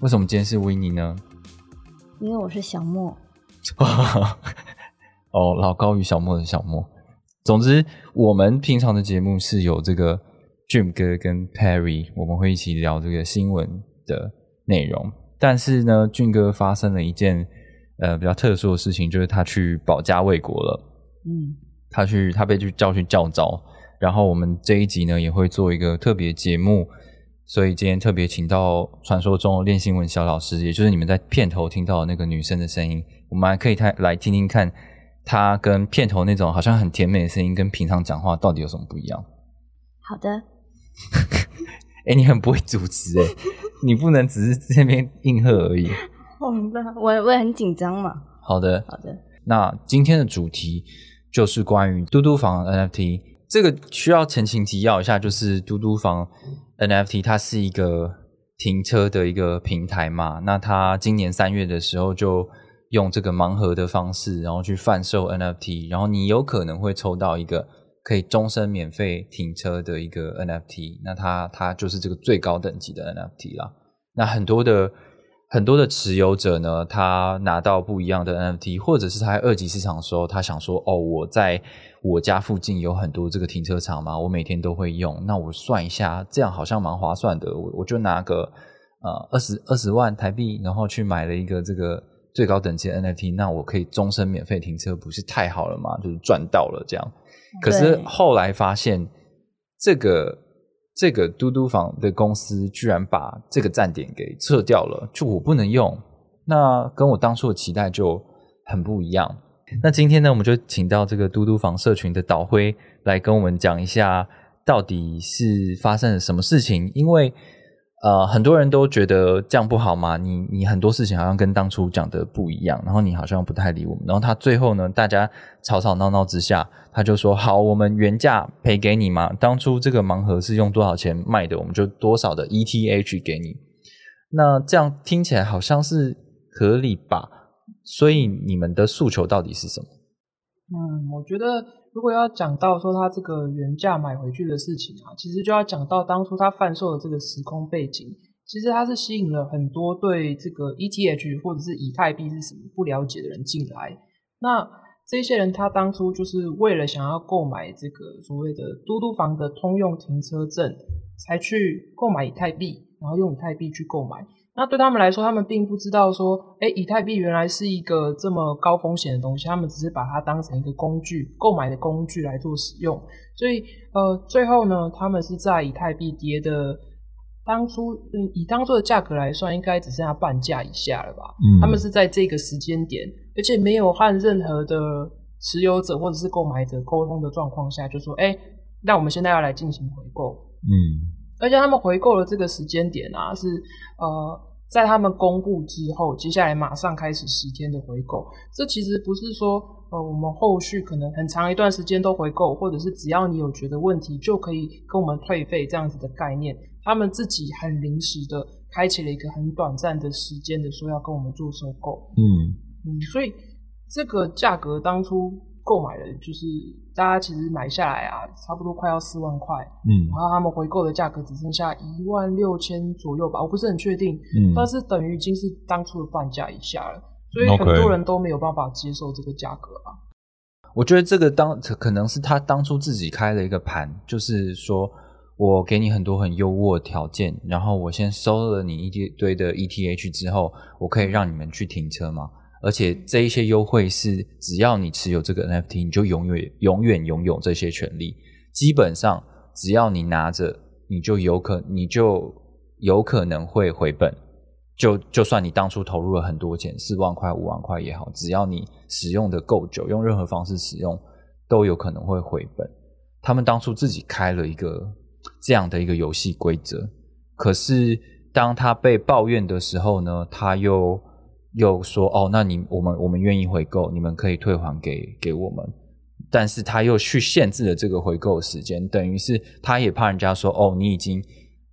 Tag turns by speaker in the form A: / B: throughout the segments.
A: 为什么今天是 i e 呢？
B: 因为我是小莫。
A: 哦，老高与小莫的小莫。总之，我们平常的节目是有这个 Jim 哥跟 Perry，我们会一起聊这个新闻的内容。但是呢俊哥发生了一件呃比较特殊的事情，就是他去保家卫国了。嗯，他去他被去叫去教招。然后我们这一集呢也会做一个特别节目，所以今天特别请到传说中的练新闻小老师，也就是你们在片头听到的那个女生的声音，我们还可以来来听听看。她跟片头那种好像很甜美的声音，跟平常讲话到底有什么不一样？
B: 好的。
A: 哎，你很不会主持哎，你不能只是这边应和而已。
B: 我明白，我我也很紧张嘛。
A: 好的，
B: 好的。
A: 那今天的主题就是关于嘟嘟房 NFT。这个需要前情提要一下，就是嘟嘟房 NFT 它是一个停车的一个平台嘛。那它今年三月的时候就。用这个盲盒的方式，然后去贩售 NFT，然后你有可能会抽到一个可以终身免费停车的一个 NFT，那它它就是这个最高等级的 NFT 啦。那很多的很多的持有者呢，他拿到不一样的 NFT，或者是他在二级市场的时候，他想说，哦，我在我家附近有很多这个停车场嘛，我每天都会用，那我算一下，这样好像蛮划算的，我我就拿个呃二十二十万台币，然后去买了一个这个。最高等级的 NFT，那我可以终身免费停车，不是太好了吗？就是赚到了这样。可是后来发现，这个这个嘟嘟房的公司居然把这个站点给撤掉了，就我不能用。那跟我当初的期待就很不一样。那今天呢，我们就请到这个嘟嘟房社群的导辉来跟我们讲一下，到底是发生了什么事情，因为。呃，很多人都觉得这样不好嘛，你你很多事情好像跟当初讲的不一样，然后你好像不太理我们，然后他最后呢，大家吵吵闹闹之下，他就说好，我们原价赔给你嘛，当初这个盲盒是用多少钱卖的，我们就多少的 ETH 给你，那这样听起来好像是合理吧？所以你们的诉求到底是什么？
C: 嗯，我觉得。如果要讲到说他这个原价买回去的事情啊，其实就要讲到当初他贩售的这个时空背景。其实他是吸引了很多对这个 ETH 或者是以太币是什么不了解的人进来。那这些人他当初就是为了想要购买这个所谓的嘟嘟房的通用停车证，才去购买以太币，然后用以太币去购买。那对他们来说，他们并不知道说，哎，以太币原来是一个这么高风险的东西。他们只是把它当成一个工具，购买的工具来做使用。所以，呃，最后呢，他们是在以太币跌的当初，嗯，以当初的价格来算，应该只剩下半价以下了吧？嗯，他们是在这个时间点，而且没有和任何的持有者或者是购买者沟通的状况下，就说，哎，那我们现在要来进行回购。嗯，而且他们回购的这个时间点啊，是呃。在他们公布之后，接下来马上开始十天的回购。这其实不是说，呃，我们后续可能很长一段时间都回购，或者是只要你有觉得问题就可以跟我们退费这样子的概念。他们自己很临时的开启了一个很短暂的时间的说要跟我们做收购。嗯嗯，所以这个价格当初。购买的，就是大家其实买下来啊，差不多快要四万块，嗯，然后他们回购的价格只剩下一万六千左右吧，我不是很确定，嗯，但是等于已经是当初的半价以下了，所以很多人都没有办法接受这个价格啊。
A: 我觉得这个当可能是他当初自己开了一个盘，就是说我给你很多很优渥的条件，然后我先收了你一堆的 ETH 之后，我可以让你们去停车吗？而且这一些优惠是，只要你持有这个 NFT，你就永远永远拥有这些权利。基本上，只要你拿着，你就有可你就有可能会回本。就就算你当初投入了很多钱，四万块、五万块也好，只要你使用的够久，用任何方式使用，都有可能会回本。他们当初自己开了一个这样的一个游戏规则，可是当他被抱怨的时候呢，他又又说哦，那你我们我们愿意回购，你们可以退还给给我们，但是他又去限制了这个回购时间，等于是他也怕人家说哦，你已经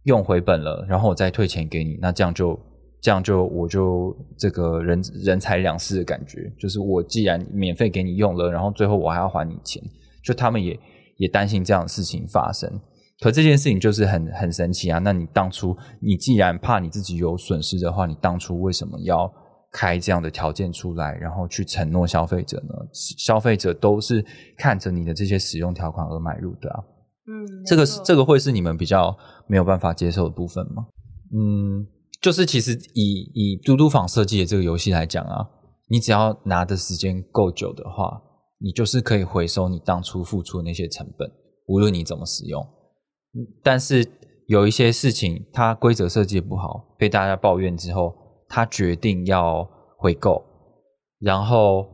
A: 用回本了，然后我再退钱给你，那这样就这样就我就这个人人财两失的感觉，就是我既然免费给你用了，然后最后我还要还你钱，就他们也也担心这样的事情发生。可这件事情就是很很神奇啊！那你当初你既然怕你自己有损失的话，你当初为什么要开这样的条件出来，然后去承诺消费者呢？消费者都是看着你的这些使用条款而买入的啊。
C: 嗯，
A: 这个是这个会是你们比较没有办法接受的部分吗？嗯，就是其实以以嘟嘟坊设计的这个游戏来讲啊，你只要拿的时间够久的话，你就是可以回收你当初付出的那些成本，无论你怎么使用。但是有一些事情，它规则设计的不好，被大家抱怨之后，他决定要回购，然后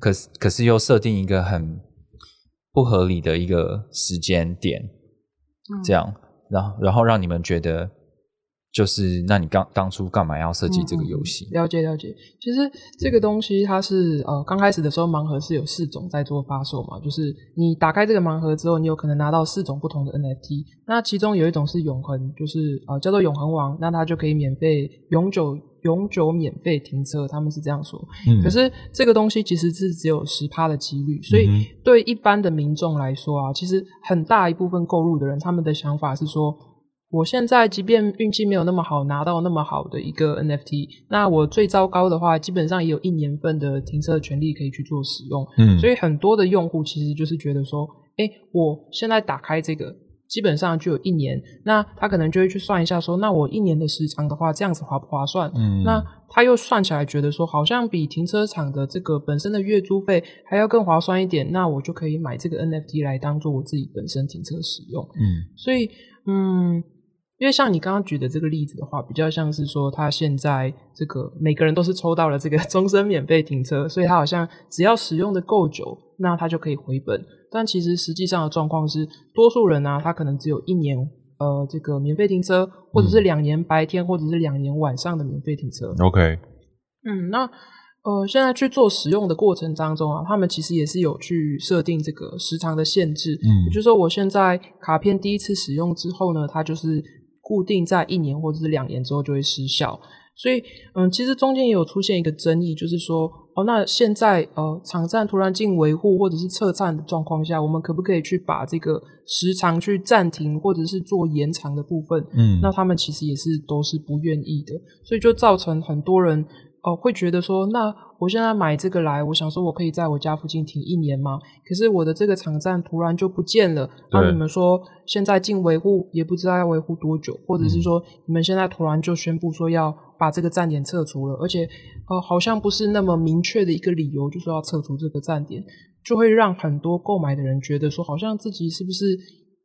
A: 可是可是又设定一个很不合理的一个时间点，这样，然后然后让你们觉得，就是那你刚当初干嘛要设计这个游戏？
C: 了解了解，其实这个东西它是呃刚开始的时候盲盒是有四种在做发售嘛，就是你打开这个盲盒之后，你有可能拿到四种不同的 NFT，那其中有一种是永恒，就是呃叫做永恒王，那它就可以免费永久永久免费停车，他们是这样说。
A: 嗯
C: 可是这个东西其实是只有十趴的几率，所以
A: 嗯
C: 对一般的民众来说啊，其实很大一部分购入的人，他们的想法是说，我现在即便运气没有那么好，拿到那么好的一个 NFT，那我最糟糕的话，基本上也有一年份的停车的权利可以去做使用。
A: 嗯
C: 所以很多的用户其实就是觉得说，哎，我现在打开这个，基本上就有一年，那他可能就会去算一下说，那我一年的时长的话，这样子划不划算？
A: 嗯
C: 那他又算起来觉得说，好像比停车场的这个本身的月租费还要更划算一点，那我就可以买这个 NFT 来当做我自己本身停车使用。
A: 嗯
C: 所以，嗯，因为像你刚刚举的这个例子的话，比较像是说他现在这个每个人都是抽到了这个 终身免费停车，所以他好像只要使用的够久，那他就可以回本。但其实实际上的状况是，多数人呢、他可能只有一年。呃，这个免费停车，或者是两年白天，或者是两年晚上的免费停车。
A: ，OK，
C: 嗯，那呃，现在去做使用的过程当中啊，他们其实也是有去设定这个时长的限制。
A: 嗯
C: 也就是说，我现在卡片第一次使用之后呢，它就是固定在一年或者是两年之后就会失效。所以，嗯，其实中间也有出现一个争议，就是说，哦，那现在呃，场站突然进维护或者是撤站的状况下，我们可不可以去把这个时长去暂停或者是做延长的部分？
A: 嗯
C: 那他们其实也是都是不愿意的，所以就造成很多人哦、呃会觉得说，那我现在买这个来，我想说我可以在我家附近停一年吗？可是我的这个场站突然就不见了，那你们说现在进维护也不知道要维护多久，或者是说你们现在突然就宣布说要把这个站点撤除了，而且呃好像不是那么明确的一个理由，就说要撤除这个站点，就会让很多购买的人觉得说，好像自己是不是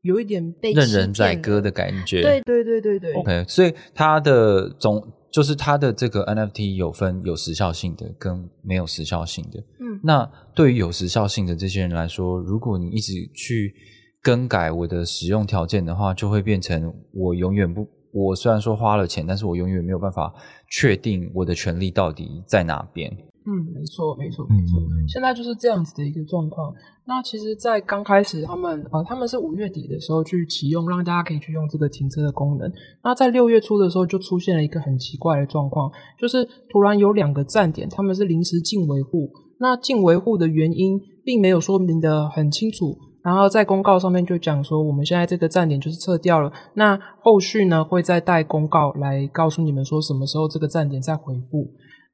C: 有一点被
A: 任人宰割的感觉。
C: 对对对对对
A: OK，所以它的总就是它的这个 NFT 有分有时效性的跟没有时效性的。
C: 嗯
A: 那对于有时效性的这些人来说，如果你一直去更改我的使用条件的话，就会变成我永远不，我虽然说花了钱，但是我永远没有办法确定我的权利到底在哪边。
C: 嗯，没错，没错，
A: 嗯
C: 没错。现在就是这样子的一个状况。那其实，在刚开始，他们呃，他们是五月底的时候去启用，让大家可以去用这个停车的功能。那在六月初的时候，就出现了一个很奇怪的状况，就是突然有两个站点，他们是临时进维护。那进维护的原因并没有说明的很清楚，然后在公告上面就讲说，我们现在这个站点就是撤掉了。那后续呢，会再带公告来告诉你们说什么时候这个站点再回复。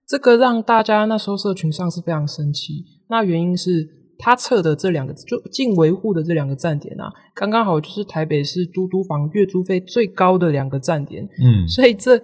C: 这个让大家那时候社群上是非常生气。那原因是他测的这两个就进维护的这两个站点啊，刚刚好就是台北市都督房月租费最高的两个站点，
A: 嗯
C: 所以这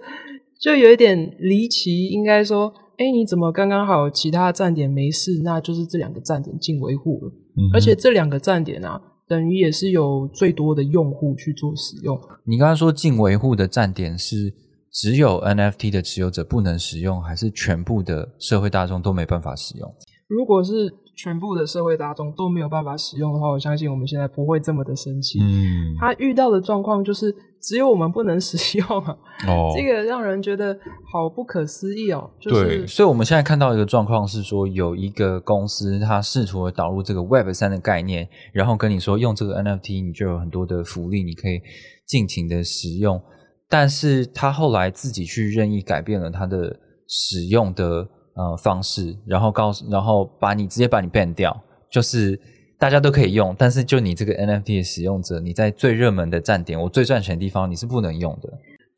C: 就有一点离奇。应该说，哎，你怎么刚刚好其他站点没事，那就是这两个站点进维护了，
A: 嗯
C: 而且这两个站点啊，等于也是有最多的用户去做使用。
A: 你刚刚说进维护的站点是只有 NFT 的持有者不能使用，还是全部的社会大众都没办法使用？
C: 如果是全部的社会大众都没有办法使用的话，我相信我们现在不会这么的生气。
A: 嗯
C: 他遇到的状况就是只有我们不能使用啊，
A: 哦，
C: 这个让人觉得好不可思议哦。就
A: 对，
C: 是
A: 所以我们现在看到一个状况是说，有一个公司它试图导入这个 Web 三的概念，然后跟你说用这个 NFT 你就有很多的福利，你可以尽情的使用，但是他后来自己去任意改变了他的使用的呃方式，然后告诉，然后把你直接把你 ban 掉，就是。大家都可以用，但是就你这个 NFT 的使用者，你在最热门的站点，我最赚钱的地方，你是不能用的。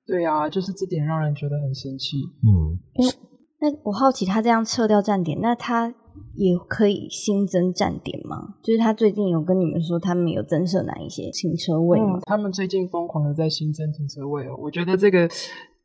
C: 对啊，就是这点让人觉得很生气。
A: 嗯，
B: 那我好奇，他这样撤掉站点，那他也可以新增站点吗？就是他最近有跟你们说，他们有增设哪一些停车位吗？
C: 他们最近疯狂的在新增停车位哦，我觉得这个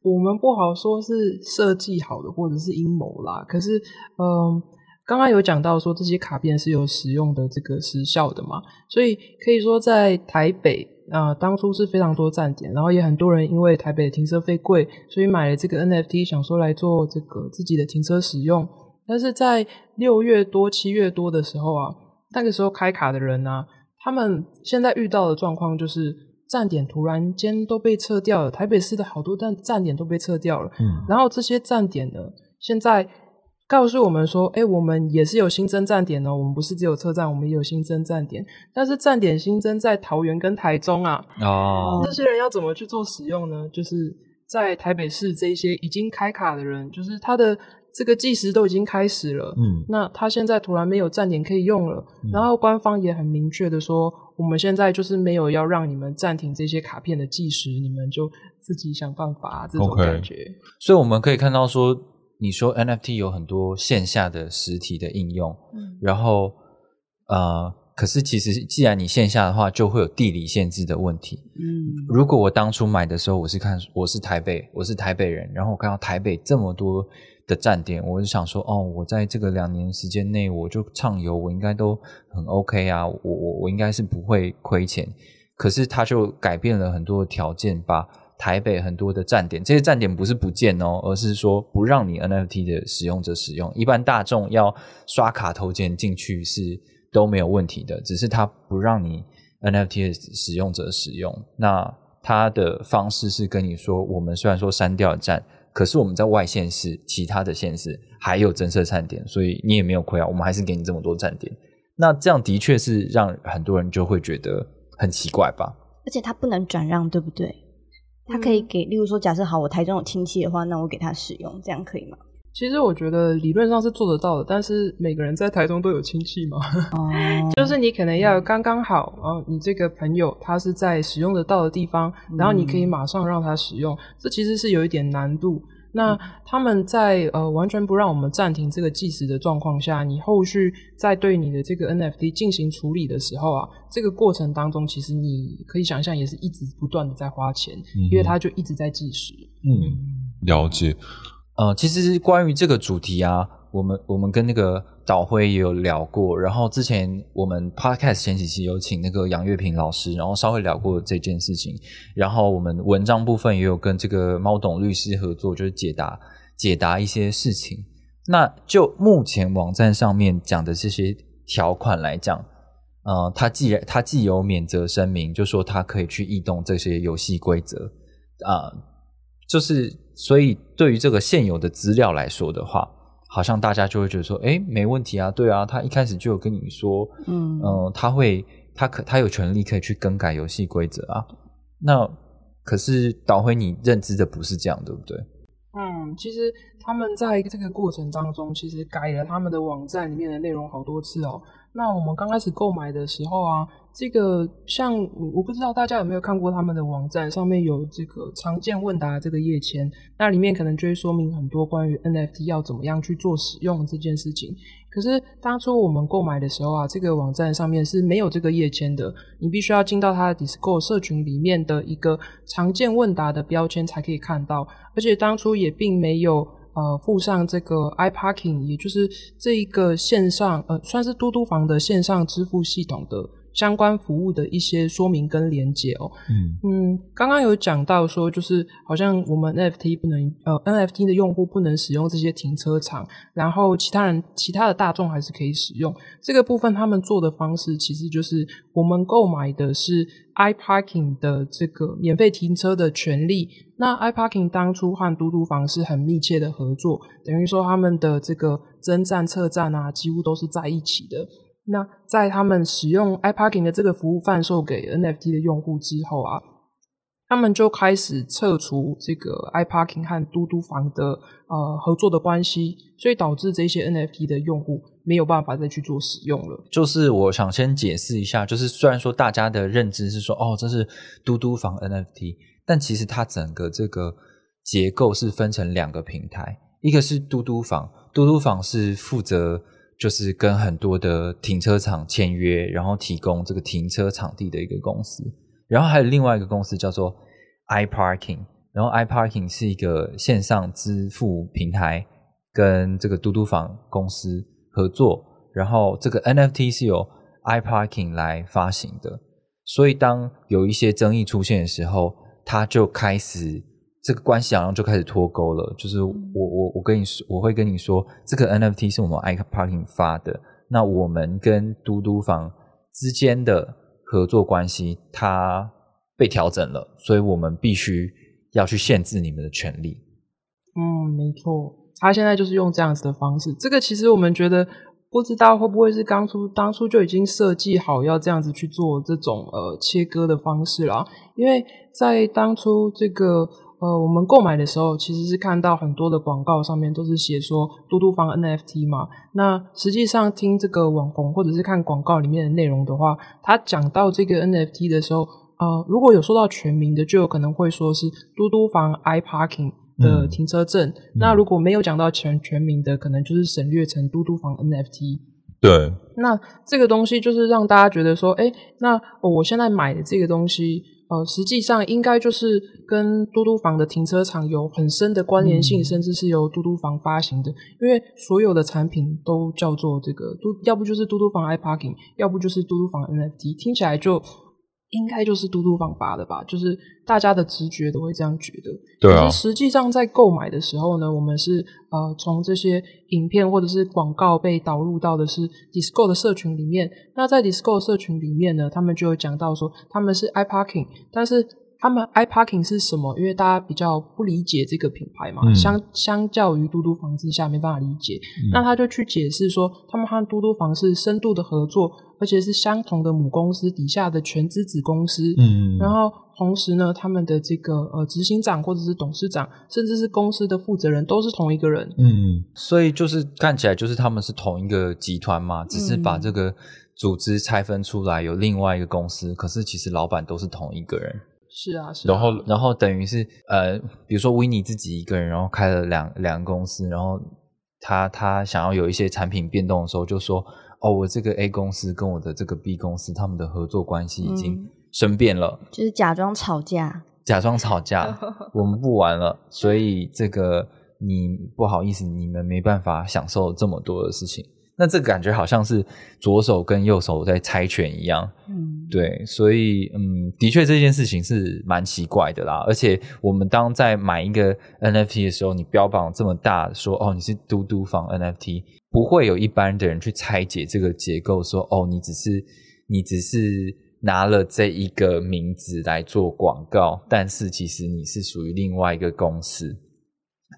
C: 我们不好说是设计好的或者是阴谋啦。可是，嗯。刚刚有讲到说这些卡片是有使用的这个时效的嘛，所以可以说在台北啊，当初是非常多站点，然后也很多人因为台北停车费贵，所以买了这个 NFT，想说来做这个自己的停车使用。但是在六月多、七月多的时候啊，那个时候开卡的人呢，他们现在遇到的状况就是站点突然间都被撤掉了，台北市的好多站站点都被撤掉了。嗯，然后这些站点呢，现在。告诉我们说，哎，我们也是有新增站点哦，我们不是只有车站，我们也有新增站点，但是站点新增在桃园跟台中啊。哦，这些人要怎么去做使用呢？就是在台北市这些已经开卡的人，就是他的这个计时都已经开始了，嗯，那他现在突然没有站点可以用了，然后官方也很明确的说，我们现在就是没有要让你们暂停这些卡片的计时，你们就自己想办法这种感觉。
A: 所以我们可以看到说。你说 NFT 有很多线下的实体的应用，嗯，然后呃，可是其实既然你线下的话，就会有地理限制的问题，嗯，如果我当初买的时候，我是看我是台北，我是台北人，然后我看到台北这么多的站点，我就想说，哦，我在这个两年时间内，我就畅游，我应该都很 OK 啊，我我我应该是不会亏钱，可是他就改变了很多的条件，把。台北很多的站点，这些站点不是不见哦，而是说不让你 NFT 的使用者使用。一般大众要刷卡投钱进去是都没有问题的，只是他不让你 NFT 的使用者使用。那他的方式是跟你说，我们虽然说删掉站，可是我们在外县市其他的县市还有增设站点，所以你也没有亏啊，我们还是给你这么多站点。那这样的确是让很多人就会觉得很奇怪吧？
B: 而且他不能转让，对不对？他可以给，例如说，假设好，我台中有亲戚的话，那我给他使用，这样可以吗？
C: 其实我觉得理论上是做得到的，但是每个人在台中都有亲戚嘛？哦，就是你可能要刚刚好，啊，你这个朋友他是在使用得到的地方，然后你可以马上让他使用，这其实是有一点难度。那他们在呃完全不让我们暂停这个计时的状况下，你后续在对你的这个 NFT 进行处理的时候啊，这个过程当中，其实你可以想象也是一直不断的在花钱，因为它就一直在计时。
D: 嗯，了解。
A: 呃，其实关于这个主题啊。我们我们跟那个导辉也有聊过，然后之前我们 podcast 前几期有请那个杨月平老师，然后稍微聊过这件事情，然后我们文章部分也有跟这个猫董律师合作，就是解答解答一些事情。那就目前网站上面讲的这些条款来讲，呃，他既然他既有免责声明，就说他可以去异动这些游戏规则啊，就是所以对于这个现有的资料来说的话。好像大家就会觉得说，哎，没问题啊，对啊，他一开始就有跟你说，嗯呃，他会，他可他有权利可以去更改游戏规则啊。那可是导回你认知的不是这样，对不对？
C: 嗯，其实他们在这个过程当中，其实改了他们的网站里面的内容好多次哦。那我们刚开始购买的时候啊，这个像我不知道大家有没有看过他们的网站，上面有这个常见问答这个页签，那里面可能就会说明很多关于 NFT 要怎么样去做使用这件事情。可是当初我们购买的时候啊，这个网站上面是没有这个页签的，你必须要进到它的 Discord 社群里面的一个常见问答的标签才可以看到，而且当初也并没有。呃，附上这个 iParking，也就是这一个线上呃，算是嘟嘟房的线上支付系统的相关服务的一些说明跟连接哦。
D: 嗯
C: 嗯，刚刚有讲到说，就是好像我们 NFT 不能呃 NFT 的用户不能使用这些停车场，然后其他人其他的大众还是可以使用。这个部分他们做的方式其实就是我们购买的是 iParking 的这个免费停车的权利。那 iParking 当初和嘟嘟房是很密切的合作，等于说他们的这个增站、撤站啊，几乎都是在一起的。那在他们使用 iParking 的这个服务贩售给 NFT 的用户之后啊，他们就开始撤除这个 iParking 和嘟嘟房的呃合作的关系，所以导致这些 NFT 的用户没有办法再去做使用了。
A: 就是我想先解释一下，就是虽然说大家的认知是说，哦，这是嘟嘟房 NFT，但其实它整个这个结构是分成两个平台，一个是嘟嘟房，嘟嘟房是负责就是跟很多的停车场签约，然后提供这个停车场地的一个公司，然后还有另外一个公司叫做 iParking，然后 iParking 是一个线上支付平台，跟这个嘟嘟房公司合作，然后这个 NFT 是由 iParking 来发行的，所以当有一些争议出现的时候，它就开始这个关系好像就开始脱钩了。就是我我我跟你说，我会跟你说，这个 NFT 是我们 iParking 发的，那我们跟嘟嘟房之间的合作关系它被调整了，所以我们必须要去限制你们的权利。
C: 嗯，没错，他现在就是用这样子的方式。这个其实我们觉得，不知道会不会是当初当初就已经设计好要这样子去做这种呃切割的方式啦。因为在当初这个呃我们购买的时候，其实是看到很多的广告上面都是写说嘟嘟房 NFT 嘛。那实际上听这个网红或者是看广告里面的内容的话，他讲到这个 NFT 的时候，呃，如果有说到全名的，就有可能会说是嘟嘟房 iParking。的
D: 嗯
C: 停车证，那如果没有讲到全全名的，可能就是省略成嘟嘟房 NFT。
D: 对，
C: 那这个东西就是让大家觉得说，哎，那、哦我现在买的这个东西，呃，实际上应该就是跟嘟嘟房的停车场有很深的关联性，甚至是由嘟嘟房发行的，因为所有的产品都叫做这个嘟，要不就是嘟嘟房 iParking，要不就是嘟嘟房 NFT，听起来就应该就是嘟嘟房发的吧？就是大家的直觉都会这样觉得。
D: 对
C: 实际上在购买的时候呢，我们是呃从这些影片或者是广告被导入到的是 Discord 的社群里面。那在 Discord 社群里面呢，他们就有讲到说他们是 iParking，但是他们 iParking 是什么？因为大家比较不理解这个品牌嘛，
D: 嗯
C: 相相较于嘟嘟房之下没办法理解。那他就去解释说，他们和嘟嘟房是深度的合作，而且是相同的母公司底下的全资子公司。
D: 嗯，
C: 然后同时呢，他们的这个呃执行长或者是董事长，甚至是公司的负责人都是同一个人。
D: 嗯
A: 所以就是看起来就是他们是同一个集团嘛，只是把
C: 嗯
A: 这个组织拆分出来，有另外一个公司，可是其实老板都是同一个人。
C: 是啊，是啊。
D: 然后
A: 然后等于是呃，比如说维尼自己一个人，然后开了两两个公司，然后他他想要有一些产品变动的时候，就说哦，我这个 A 公司跟我的这个 B 公司他们的合作关系已经
B: 嗯
A: 生变了，
B: 就是假装吵架。
A: 假装吵架，我们不玩了，所以这个你不好意思，你们没办法享受这么多的事情。那这个感觉好像是左手跟右手在猜拳一样，
B: 嗯，
A: 对，所以嗯，的确这件事情是蛮奇怪的啦。而且我们当在买一个 NFT 的时候，你标榜这么大，说哦你是嘟嘟房 NFT，不会有一般的人去拆解这个结构，说哦你只是你只是拿了这一个名字来做广告，但是其实你是属于另外一个公司。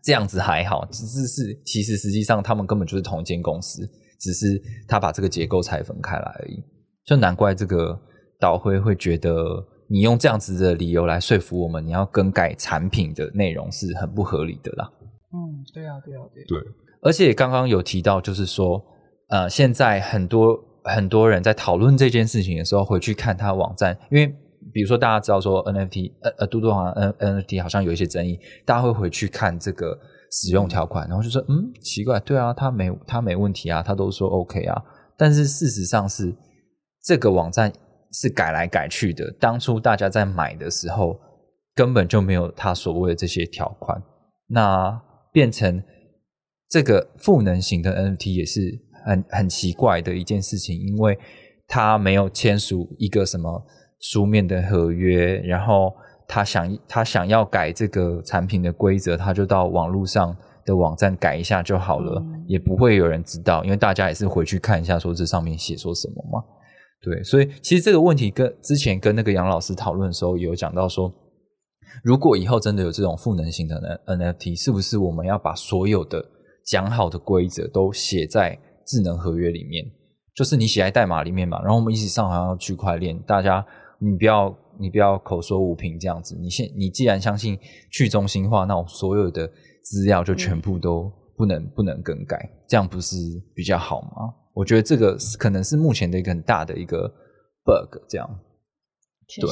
A: 这样子还好，只是是其实实际上他们根本就是同一间公司，只是他把这个结构拆分开来而已。就难怪这个导会会觉得你用这样子的理由来说服我们，你要更改产品的内容是很不合理的啦。
C: 嗯，对啊，对啊，
D: 对
A: 而且刚刚有提到，就是说，呃，现在很多很多人在讨论这件事情的时候，回去看他网站，因为比如说大家知道说 NFT，呃呃，嘟嘟好像 N NFT 好像有一些争议，大家会回去看这个使用条款，然后就说，嗯，奇怪，对啊，他没他没问题啊，他都说 OK 啊，但是事实上是这个网站是改来改去的，当初大家在买的时候根本就没有他所谓的这些条款，那变成这个赋能型的 NFT 也是很很奇怪的一件事情，因为他没有签署一个什么书面的合约，然后他想他想要改这个产品的规则，他就到网络上的网站改一下就好了，也不会有人知道，因为大家也是回去看一下说这上面写说什么嘛。对，所以其实这个问题跟之前跟那个杨老师讨论的时候，有讲到说，如果以后真的有这种赋能型的 NFT，是不是我们要把所有的讲好的规则都写在智能合约里面？就是你写在代码里面嘛，然后我们一起上好像区块链，大家你不要你不要口说无凭这样子。你现你既然相信去中心化，那我所有的资料就全部都不能不能更改，这样不是比较好吗？我觉得这个可能是目前的一个很大的一个 bug，这样。对，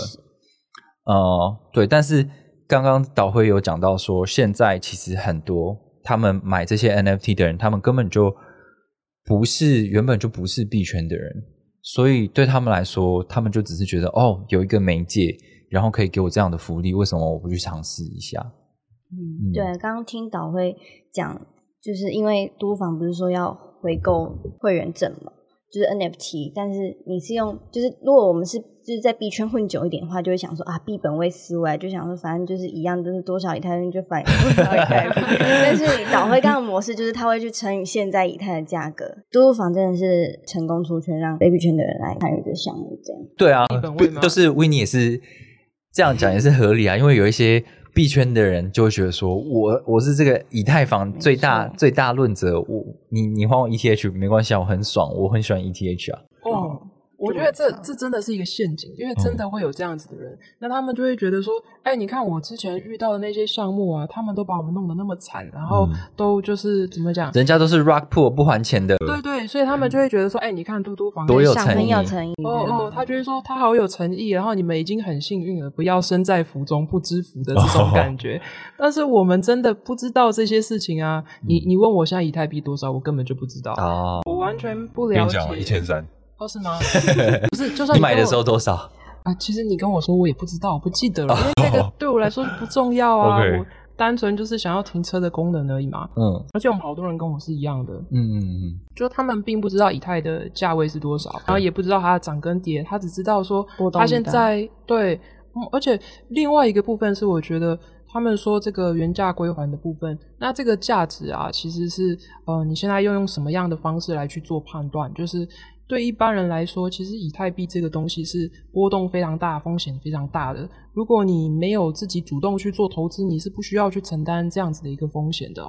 A: 呃，对，但是刚刚导辉有讲到说，现在其实很多他们买这些 NFT 的人，他们根本就不是原本就不是币圈的人，所以对他们来说，他们就只是觉得哦，有一个媒介，然后可以给我这样的福利，为什么我不去尝试一下？
B: 嗯，对，刚刚听导会讲，就是因为都房不是说要回购会员证嘛。就是 NFT，但是你是用，就是如果我们是就是在币圈混久一点的话，就会想说啊，币本位思维，就想说反正就是一样，就是多少以太币就反映多少以太币。但是你导会刚的模式，就是他会去乘以现在以太的价格。嘟嘟房真的是成功出圈，让非币圈的人来参与这项目，这样。
A: 对啊，就是 w i n n 也是这样讲，也是合理啊，因为有一些。币圈的人就会觉得说，我我是这个以太坊最大最大论者，我你你换我 ETH 没关系啊，我很爽，我很喜欢 ETH 啊。
C: 哦。我觉得这这真的是一个陷阱，因为真的会有这样子的人，那他们就会觉得说，哎，你看我之前遇到的那些项目啊，他们都把我们弄得那么惨，然后都就是怎么讲，
A: 人家都是 rock pool 不还钱的，
C: 对对，所以他们就会觉得说，哎，你看嘟嘟房
A: 多有
B: 诚
A: 意，
B: 哦
C: 哦，他觉得说他好有诚意，然后你们已经很幸运了，不要身在福中不知福的这种感觉。但是我们真的不知道这些事情啊，你你问我现在以太币多少，我根本就不知道啊，我完全不了解，
D: 一千三。
C: 是吗？不是，就算
A: 你买的时候多少
C: 啊？其实你跟我说，我也不知道，我不记得了，因为那个对我来说不重要啊。我单纯就是想要停车的功能而已嘛。嗯，而且我们好多人跟我是一样的。嗯嗯嗯，就他们并不知道以太的价位是多少，然后也不知道它的涨跟跌，他只知道说他现在对。而且另外一个部分是，我觉得他们说这个原价归还的部分，那这个价值啊，其实是呃，你现在要用什么样的方式来去做判断，就是。对一般人来说，其实以太币这个东西是波动非常大、风险非常大的。如果你没有自己主动去做投资，你是不需要去承担这样子的一个风险的。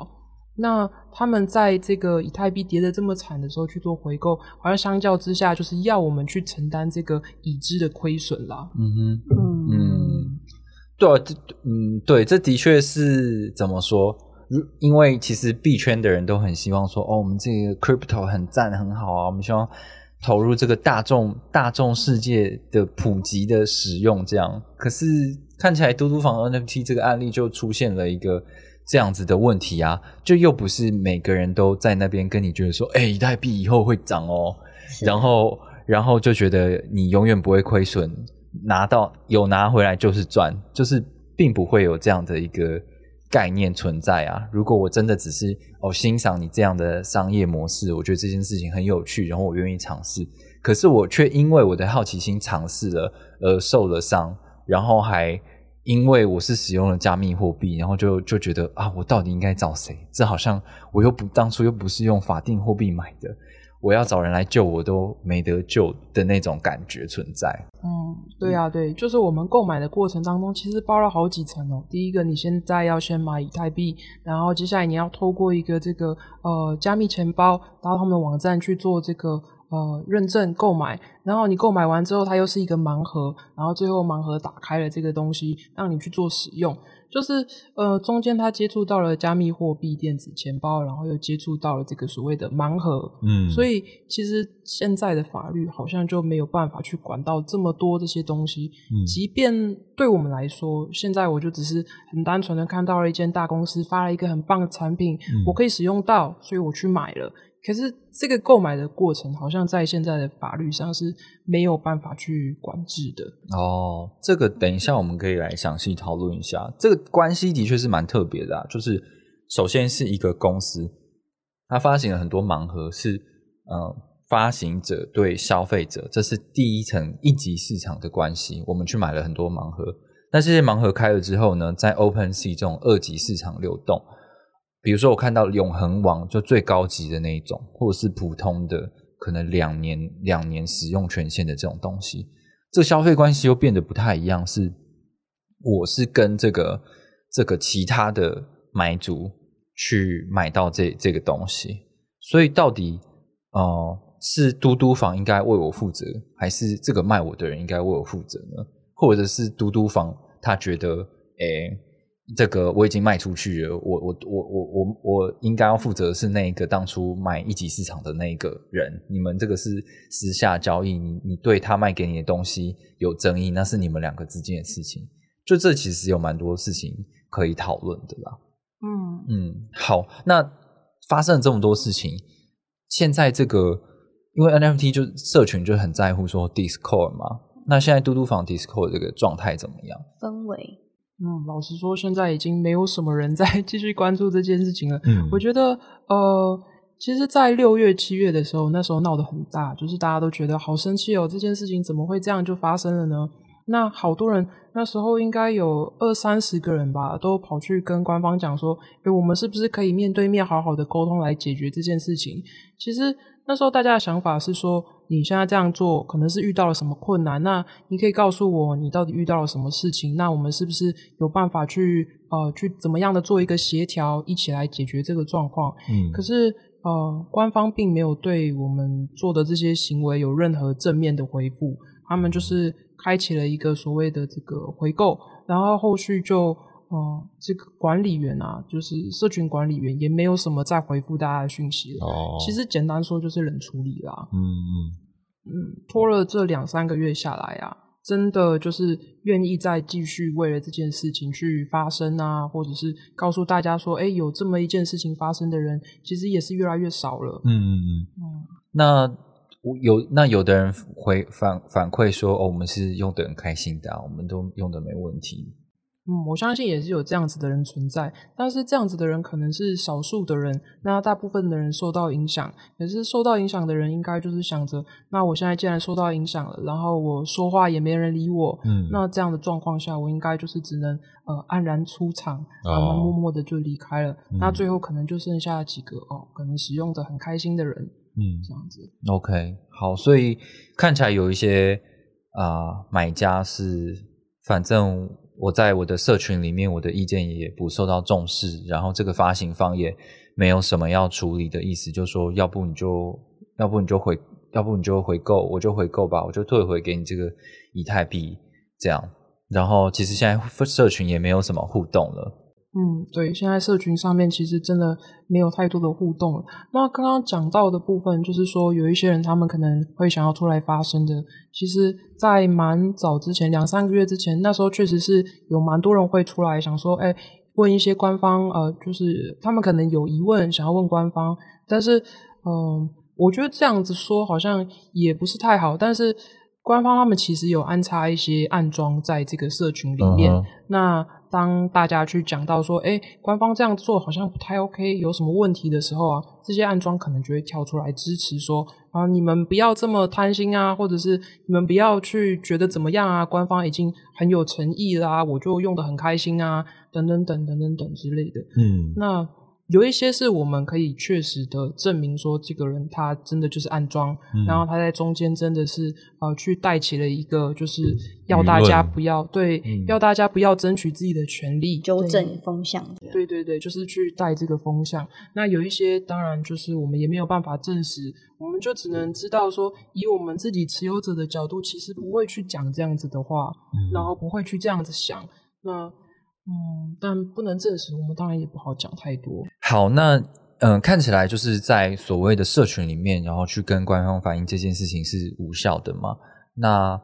C: 那他们在这个以太币跌得这么惨的时候去做回购，好像相较之下就是要我们去承担这个已知的亏损啦。嗯哼，
A: 嗯，对，这嗯，对，这的确是怎么说？因为其实币圈的人都很希望说，哦，我们这个 crypto 很赞很好啊，我们希望。投入这个大众大众世界的普及的使用，这样可是看起来嘟嘟房 NFT 这个案例就出现了一个这样子的问题啊，就又不是每个人都在那边跟你觉得说，哎，以太币以后会涨哦，然后然后就觉得你永远不会亏损，拿到有拿回来就是赚，就是并不会有这样的一个。概念存在啊！如果我真的只是哦欣赏你这样的商业模式，我觉得这件事情很有趣，然后我愿意尝试。可是我却因为我的好奇心尝试了而受了伤，然后还因为我是使用了加密货币，然后就就觉得啊，我到底应该找谁？这好像我又不当初又不是用法定货币买的。我要找人来救我都没得救的那种感觉存在。
C: 嗯，对啊，对，就是我们购买的过程当中，其实包了好几层哦。第一个，你现在要先买以太币，然后接下来你要透过一个这个呃加密钱包到他们的网站去做这个呃认证购买，然后你购买完之后，它又是一个盲盒，然后最后盲盒打开了这个东西，让你去做使用。就是呃，中间他接触到了加密货币、电子钱包，然后又接触到了这个所谓的盲盒，嗯，所以其实现在的法律好像就没有办法去管到这么多这些东西。嗯，即便对我们来说，现在我就只是很单纯的看到了一间大公司发了一个很棒的产品，我可以使用到，所以我去买了。可是这个购买的过程，好像在现在的法律上是没有办法去管制的。
A: 哦，这个等一下我们可以来详细讨论一下。这个关系的确是蛮特别的，就是首先是一个公司，它发行了很多盲盒，是呃发行者对消费者，这是第一层一级市场的关系。我们去买了很多盲盒，那这些盲盒开了之后呢，在 Open Sea 这种二级市场流动，比如说我看到永恒网就最高级的那一种，或者是普通的可能两年两年使用权限的这种东西，这消费关系又变得不太一样。是我是跟这个这个其他的买主去买到这这个东西，所以到底哦。是嘟嘟房应该为我负责，还是这个卖我的人应该为我负责呢？或者是嘟嘟房他觉得，哎，这个我已经卖出去了，我我我我我我应该要负责是那个当初买一级市场的那个人。你们这个是私下交易，你你对他卖给你的东西有争议，那是你们两个之间的事情。就这其实有蛮多事情可以讨论的啦。嗯嗯，好，那发生了这么多事情，现在这个。因为 NFT 就社群就很在乎说 Discord 嘛，那现在嘟嘟房 Discord 这个状态怎么样？
B: 氛围，
C: 嗯，老实说，现在已经没有什么人在继续关注这件事情了。嗯，我觉得，呃，其实，在六月、七月的时候，那时候闹得很大，就是大家都觉得好生气哦，这件事情怎么会这样就发生了呢？那好多人那时候应该有二三十个人吧，都跑去跟官方讲说，诶，我们是不是可以面对面好好的沟通来解决这件事情？其实。那时候大家的想法是说，你现在这样做可能是遇到了什么困难？那你可以告诉我你到底遇到了什么事情？那我们是不是有办法去呃去怎么样的做一个协调，一起来解决这个状况？嗯，可是呃官方并没有对我们做的这些行为有任何正面的回复，他们就是开启了一个所谓的这个回购，然后后续就。哦，这个管理员啊，就是社群管理员，也没有什么再回复大家的讯息了。哦，其实简单说就是冷处理啦。嗯嗯嗯，拖了这两三个月下来啊，真的就是愿意再继续为了这件事情去发声啊，或者是告诉大家说，哎，有这么一件事情发生的人，其实也是越来越少了。嗯嗯嗯。
A: 嗯，那有那有的人回反反馈说，哦，我们是用的很开心的，我们都用的没问题。
C: 嗯，我相信也是有这样子的人存在，但是这样子的人可能是少数的人，那大部分的人受到影响，可是受到影响的人应该就是想着，那我现在既然受到影响了，然后我说话也没人理我，嗯，那这样的状况下，我应该就是只能呃黯然出场，然后默默的就离开了，那最后可能就剩下几个哦，可能使用的很开心的人，嗯，这样子。
A: OK，好，所以看起来有一些啊买家是反正。我在我的社群里面，我的意见也不受到重视，然后这个发行方也没有什么要处理的意思，就说要不你就要不你就回，要不你就回购，我就回购吧，我就退回给你这个以太币这样。然后其实现在社群也没有什么互动了。
C: 嗯，对，现在社群上面其实真的没有太多的互动了。那刚刚讲到的部分，就是说有一些人他们可能会想要出来发声的。其实，在蛮早之前，两三个月之前，那时候确实是有蛮多人会出来想说，哎，问一些官方，呃，就是他们可能有疑问想要问官方。但是，嗯，我觉得这样子说好像也不是太好。但是，官方他们其实有安插一些暗装在这个社群里面。那当大家去讲到说，哎，官方这样做好像不太 OK，有什么问题的时候啊，这些暗装可能就会跳出来支持说，啊，你们不要这么贪心啊，或者是你们不要去觉得怎么样啊，官方已经很有诚意啦，我就用的很开心啊，等等等等等等之类的。嗯，那。有一些是我们可以确实的证明说，这个人他真的就是暗装，然后他在中间真的是呃去带起了一个，就是要大家不要对，要大家不要争取自己的权利，
B: 纠正风向。
C: 对对对，就是去带这个风向。那有一些当然就是我们也没有办法证实，我们就只能知道说，以我们自己持有者的角度，其实不会去讲这样子的话，然后不会去这样子想。那。嗯，但不能证实，我们当然也不好讲太多。
A: 好，那嗯，看起来就是在所谓的社群里面，然后去跟官方反映这件事情是无效的嘛？那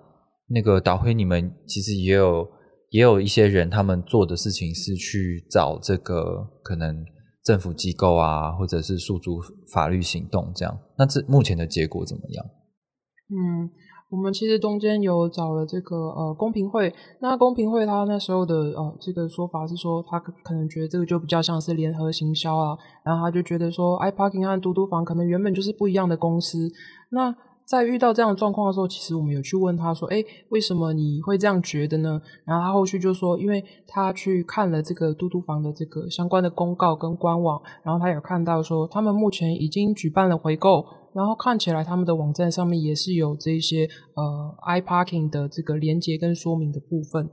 A: 那个导辉，你们其实也有也有一些人，他们做的事情是去找这个可能政府机构啊，或者是诉诸法律行动这样。那这目前的结果怎么样？
C: 嗯。我们其实中间有找了这个呃公平会，那公平会他那时候的呃这个说法是说，他可能觉得这个就比较像是联合行销啊，然后他就觉得说，iParking 和嘟嘟房可能原本就是不一样的公司。那在遇到这样的状况的时候，其实我们有去问他说，哎，为什么你会这样觉得呢？然后他后续就说，因为他去看了这个嘟嘟房的这个相关的公告跟官网，然后他有看到说，他们目前已经举办了回购。然后看起来他们的网站上面也是有这些呃 iParking 的这个连接跟说明的部分。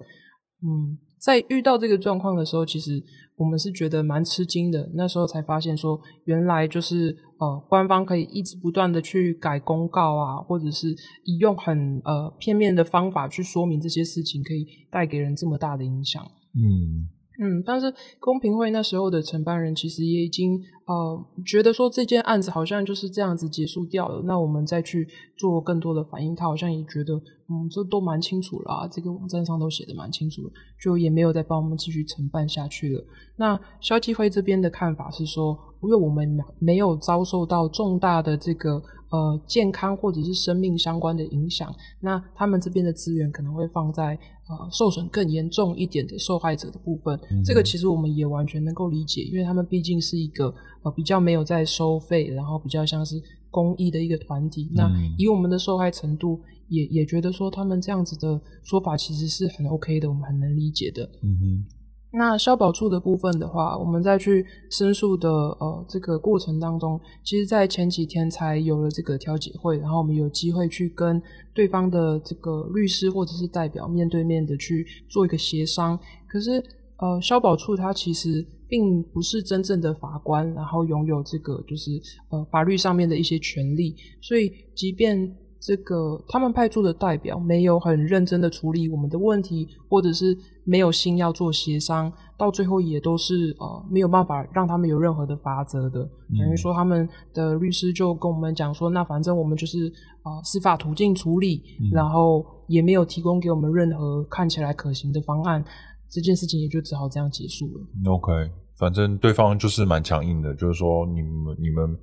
C: 嗯，在遇到这个状况的时候，其实我们是觉得蛮吃惊的。那时候才发现说，原来就是呃官方可以一直不断的去改公告啊，或者是以用很呃片面的方法去说明这些事情，可以带给人这么大的影响。
D: 嗯。
C: 嗯，但是公平会那时候的承办人其实也已经呃觉得说这件案子好像就是这样子结束掉了。那我们再去做更多的反应，他好像也觉得嗯这都蛮清楚了啊，这个网站上都写的蛮清楚了，就也没有再帮我们继续承办下去了。那消基会这边的看法是说，因为我们没有遭受到重大的这个。呃，健康或者是生命相关的影响，那他们这边的资源可能会放在呃受损更严重一点的受害者的部分。这个其实我们也完全能够理解，因为他们毕竟是一个呃比较没有在收费，然后比较像是公益的一个团体。那以我们的受害程度，也也觉得说他们这样子的说法其实是很 OK 的，我们很能理解的。
D: 嗯哼。
C: 那消保处的部分的话，我们在去申诉的呃这个过程当中，其实，在前几天才有了这个调解会，然后我们有机会去跟对方的这个律师或者是代表面对面的去做一个协商。可是，呃，消保处它其实并不是真正的法官，然后拥有这个就是呃法律上面的一些权利，所以即便。这个他们派出的代表没有很认真的处理我们的问题，或者是没有心要做协商，到最后也都是呃没有办法让他们有任何的法则的。等于说他们的律师就跟我们讲说，那反正我们就是啊司法途径处理，然后也没有提供给我们任何看起来可行的方案，这件事情也就只好这样结束了。
D: OK，反正对方就是蛮强硬的，就是说你们你们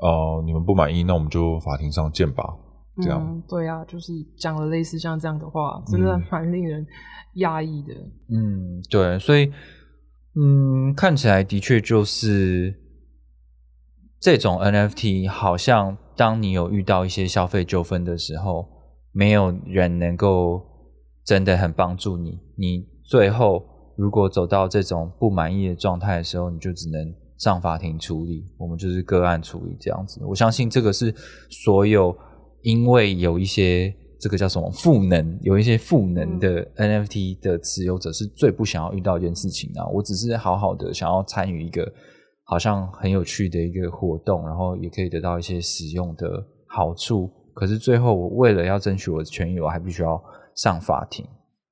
D: 呃你们不满意，那我们就法庭上见吧。这样
C: 对啊，就是讲了类似像这样的话，真的蛮令人压抑的。
A: 嗯，对，所以嗯，看起来的确就是这种 NFT，好像当你有遇到一些消费纠纷的时候，没有人能够真的很帮助你。你最后如果走到这种不满意的状态的时候，你就只能上法庭处理。我们就是个案处理这样子。我相信这个是所有。因为有一些这个叫什么赋能，有一些赋能的 NFT 的持有者是最不想要遇到一件事情啊！我只是好好的想要参与一个好像很有趣的一个活动，然后也可以得到一些使用的好处。可是最后我为了要争取我的权益，我还必须要上法庭。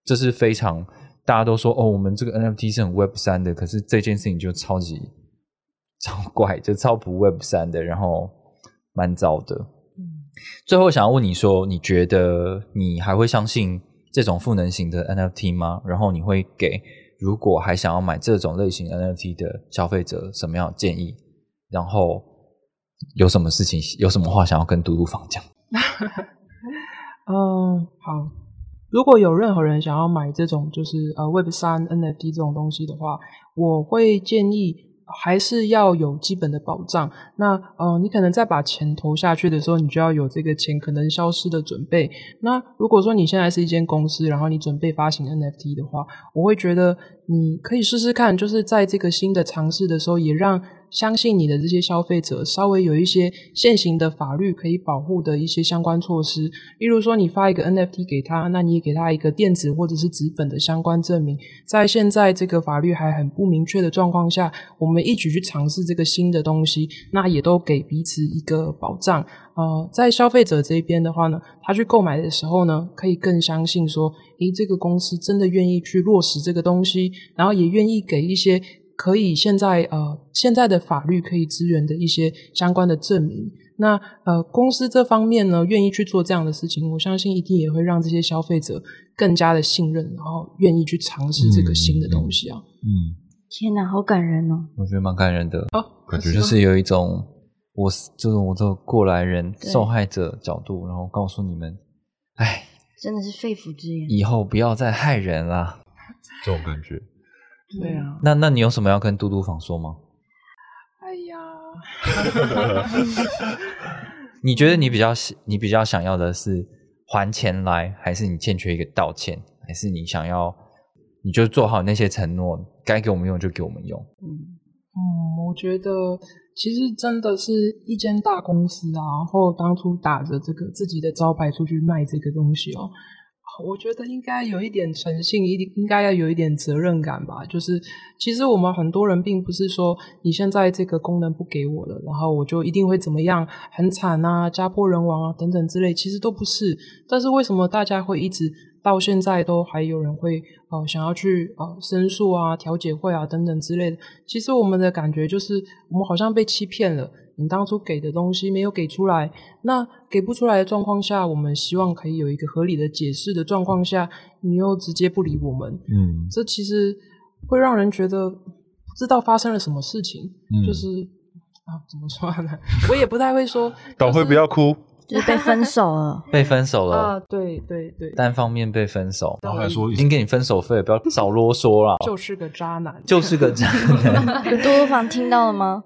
A: 这是非常大家都说哦，我们这个 NFT 是很 Web 三的，可是这件事情就超级超怪，就超不 Web 三的，然后蛮糟的。最后想要问你说，你觉得你还会相信这种赋能型的 NFT 吗？然后你会给如果还想要买这种类型 NFT 的消费者什么样的建议？然后有什么事情、有什么话想要跟嘟嘟房讲？
C: 嗯，好。如果有任何人想要买这种就是呃 Web 三 NFT 这种东西的话，我会建议。还是要有基本的保障。那呃，你可能在把钱投下去的时候，你就要有这个钱可能消失的准备。那如果说你现在是一间公司，然后你准备发行 NFT 的话，我会觉得你可以试试看，就是在这个新的尝试的时候，也让。相信你的这些消费者稍微有一些现行的法律可以保护的一些相关措施，例如说你发一个 NFT 给他，那你也给他一个电子或者是纸本的相关证明。在现在这个法律还很不明确的状况下，我们一起去尝试这个新的东西，那也都给彼此一个保障。呃，在消费者这边的话呢，他去购买的时候呢，可以更相信说，诶，这个公司真的愿意去落实这个东西，然后也愿意给一些。可以现在呃，现在的法律可以支援的一些相关的证明。那呃，公司这方面呢，愿意去做这样的事情，我相信一定也会让这些消费者更加的信任，然后愿意去尝试这个新的东西啊。
D: 嗯，
B: 天哪，好感人哦！
A: 我觉得蛮感人的
C: 哦，
A: 感觉就是有一种我这种我这个过来人受害者角度，然后告诉你们，哎，
B: 真的是肺腑之言。
A: 以后不要再害人了。
D: 这种感觉。
C: 对啊，
A: 那那你有什么要跟嘟嘟房说吗？
C: 哎呀，
A: 你觉得你比较喜你比较想要的是还钱来，还是你欠缺一个道歉，还是你想要你就做好那些承诺，该给我们用就给我们用？
C: 嗯，我觉得其实真的是一间大公司啊，然后当初打着这个自己的招牌出去卖这个东西哦，我觉得应该有一点诚信，一定应该要有一点责任感吧。就是其实我们很多人并不是说你现在这个功能不给我了，然后我就一定会怎么样很惨啊、家破人亡啊等等之类，其实都不是。但是为什么大家会一直到现在都还有人会呃想要去呃申诉啊、调解会啊等等之类的？其实我们的感觉就是我们好像被欺骗了。你当初给的东西没有给出来，那给不出来的状况下，我们希望可以有一个合理的解释的状况下，你又直接不理我们，
D: 嗯
C: 这其实会让人觉得不知道发生了什么事情，
D: 嗯
C: 就是啊，怎么说呢？我也不太会说，
D: 导会不要哭，
B: 就是被分手了，
A: 被分手了，
C: 啊，对对对，
A: 单方面被分手，
D: 然后还说
A: 已经给你分手费，不要少啰嗦了，
C: 就是个渣男，
A: 就是个渣男。
B: 嘟嘟房听到了吗？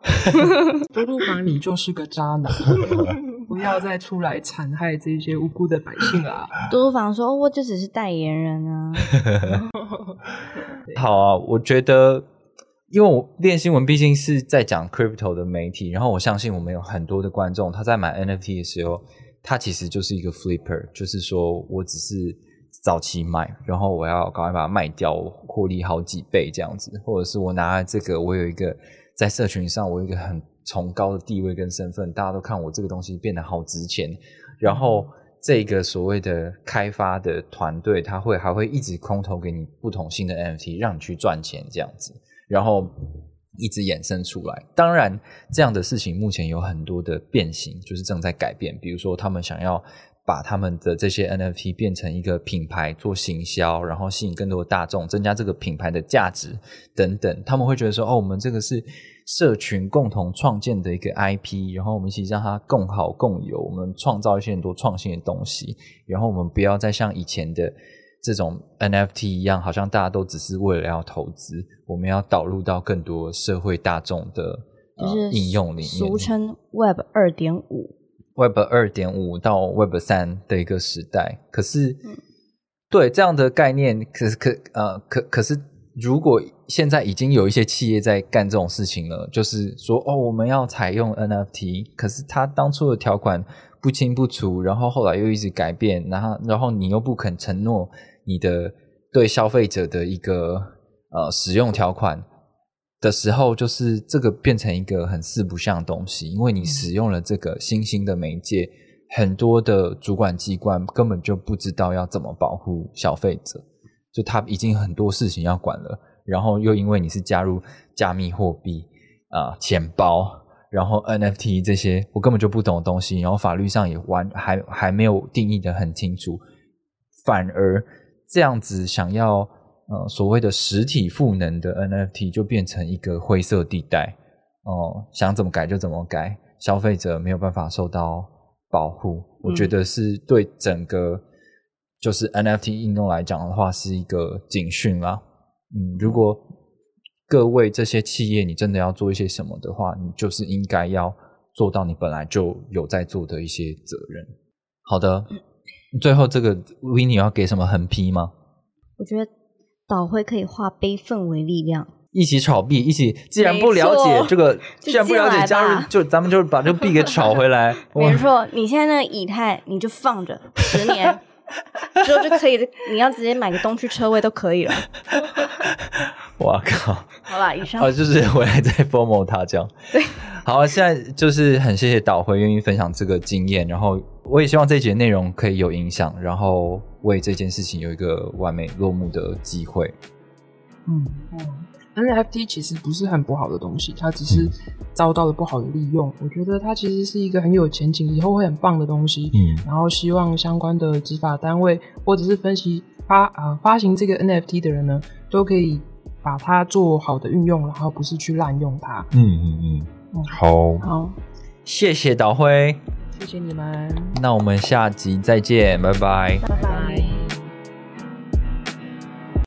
C: 嘟嘟房你就是个渣男，不要再出来残害这些无辜的百姓啦。
B: 嘟嘟房说：“哦我就只是代言人啊。
A: 好啊，我觉得，因为我练新闻毕竟是在讲 crypto 的媒体，然后我相信我们有很多的观众，他在买 NFT 的时候，他其实就是一个 flipper，就是说我只是早期买，然后我要赶快把它卖掉，获利好几倍这样子，或者是我拿了这个，我有一个在社群上我有一个很崇高的地位跟身份，大家都看我这个东西变得好值钱，然后。这个所谓的开发的团队，他会还会一直空投给你不同新的 NFT，让你去赚钱这样子，然后一直衍生出来。当然，这样的事情目前有很多的变形，就是正在改变。比如说，他们想要把他们的这些 NFT 变成一个品牌做行销，然后吸引更多的大众，增加这个品牌的价值等等。他们会觉得说，哦，我们这个是社群共同创建的一个 IP，然后我们一起让它共好共有，我们创造一些很多创新的东西，然后我们不要再像以前的这种 NFT 一样，好像大家都只是为了要投资，我们要导入到更多社会大众的”呃
B: 就是
A: 应用里面，
B: 俗称 Web 二点五。
A: Web 二点五到 Web 三的一个时代。可是，
B: 嗯
A: 对这样的概念，可是可呃可可是，如果现在已经有一些企业在干这种事情了，就是说哦，我们要采用 NFT，可是它当初的条款不清不楚，然后后来又一直改变，然后然后你又不肯承诺你的对消费者的一个呃使用条款。的时候，就是这个变成一个很四不像的东西，因为你使用了这个新兴的媒介，很多的主管机关根本就不知道要怎么保护消费者，就他已经很多事情要管了，然后又因为你是加入加密货币啊、钱包，然后 NFT 这些我根本就不懂的东西，然后法律上也完还还没有定义的很清楚，反而这样子想要呃所谓的实体赋能的 NFT 就变成一个灰色地带哦、想怎么改就怎么改，消费者没有办法受到保护。我觉得是对整个就是 NFT 应用来讲的话，是一个警讯啦。嗯，如果各位这些企业你真的要做一些什么的话，你就是应该要做到你本来就有在做的一些责任。好的，最后这个 n n 要给什么横批吗？
B: 我觉得导会可以化悲愤为力量。
A: 一起炒币，一起。既然不了解这个，既然不了解加入，就咱们就把这个币给炒回来。我
B: 没错，你现在那个以太你就放着十年 之后就可以，你要直接买个东区车位都可以了。
A: 我靠！
B: 好啦，以上
A: 哦，就是回来再 FOMO 他这样。
B: 对，
A: 好，现在就是很谢谢导辉愿意分享这个经验，然后我也希望这一节内容可以有影响，然后为这件事情有一个完美落幕的机会。
C: 嗯嗯，NFT 其实不是很不好的东西，它只是遭到了不好的利用。我觉得它其实是一个很有前景，以后会很棒的东西。
D: 嗯
C: 然后希望相关的执法单位或者是分析发啊、发行这个 NFT 的人呢，都可以把它做好的运用，然后不是去滥用它。
D: 嗯嗯嗯，好，
B: 好，
A: 谢谢导辉，
C: 谢谢你们，
A: 那我们下集再见，拜拜。
B: 拜拜。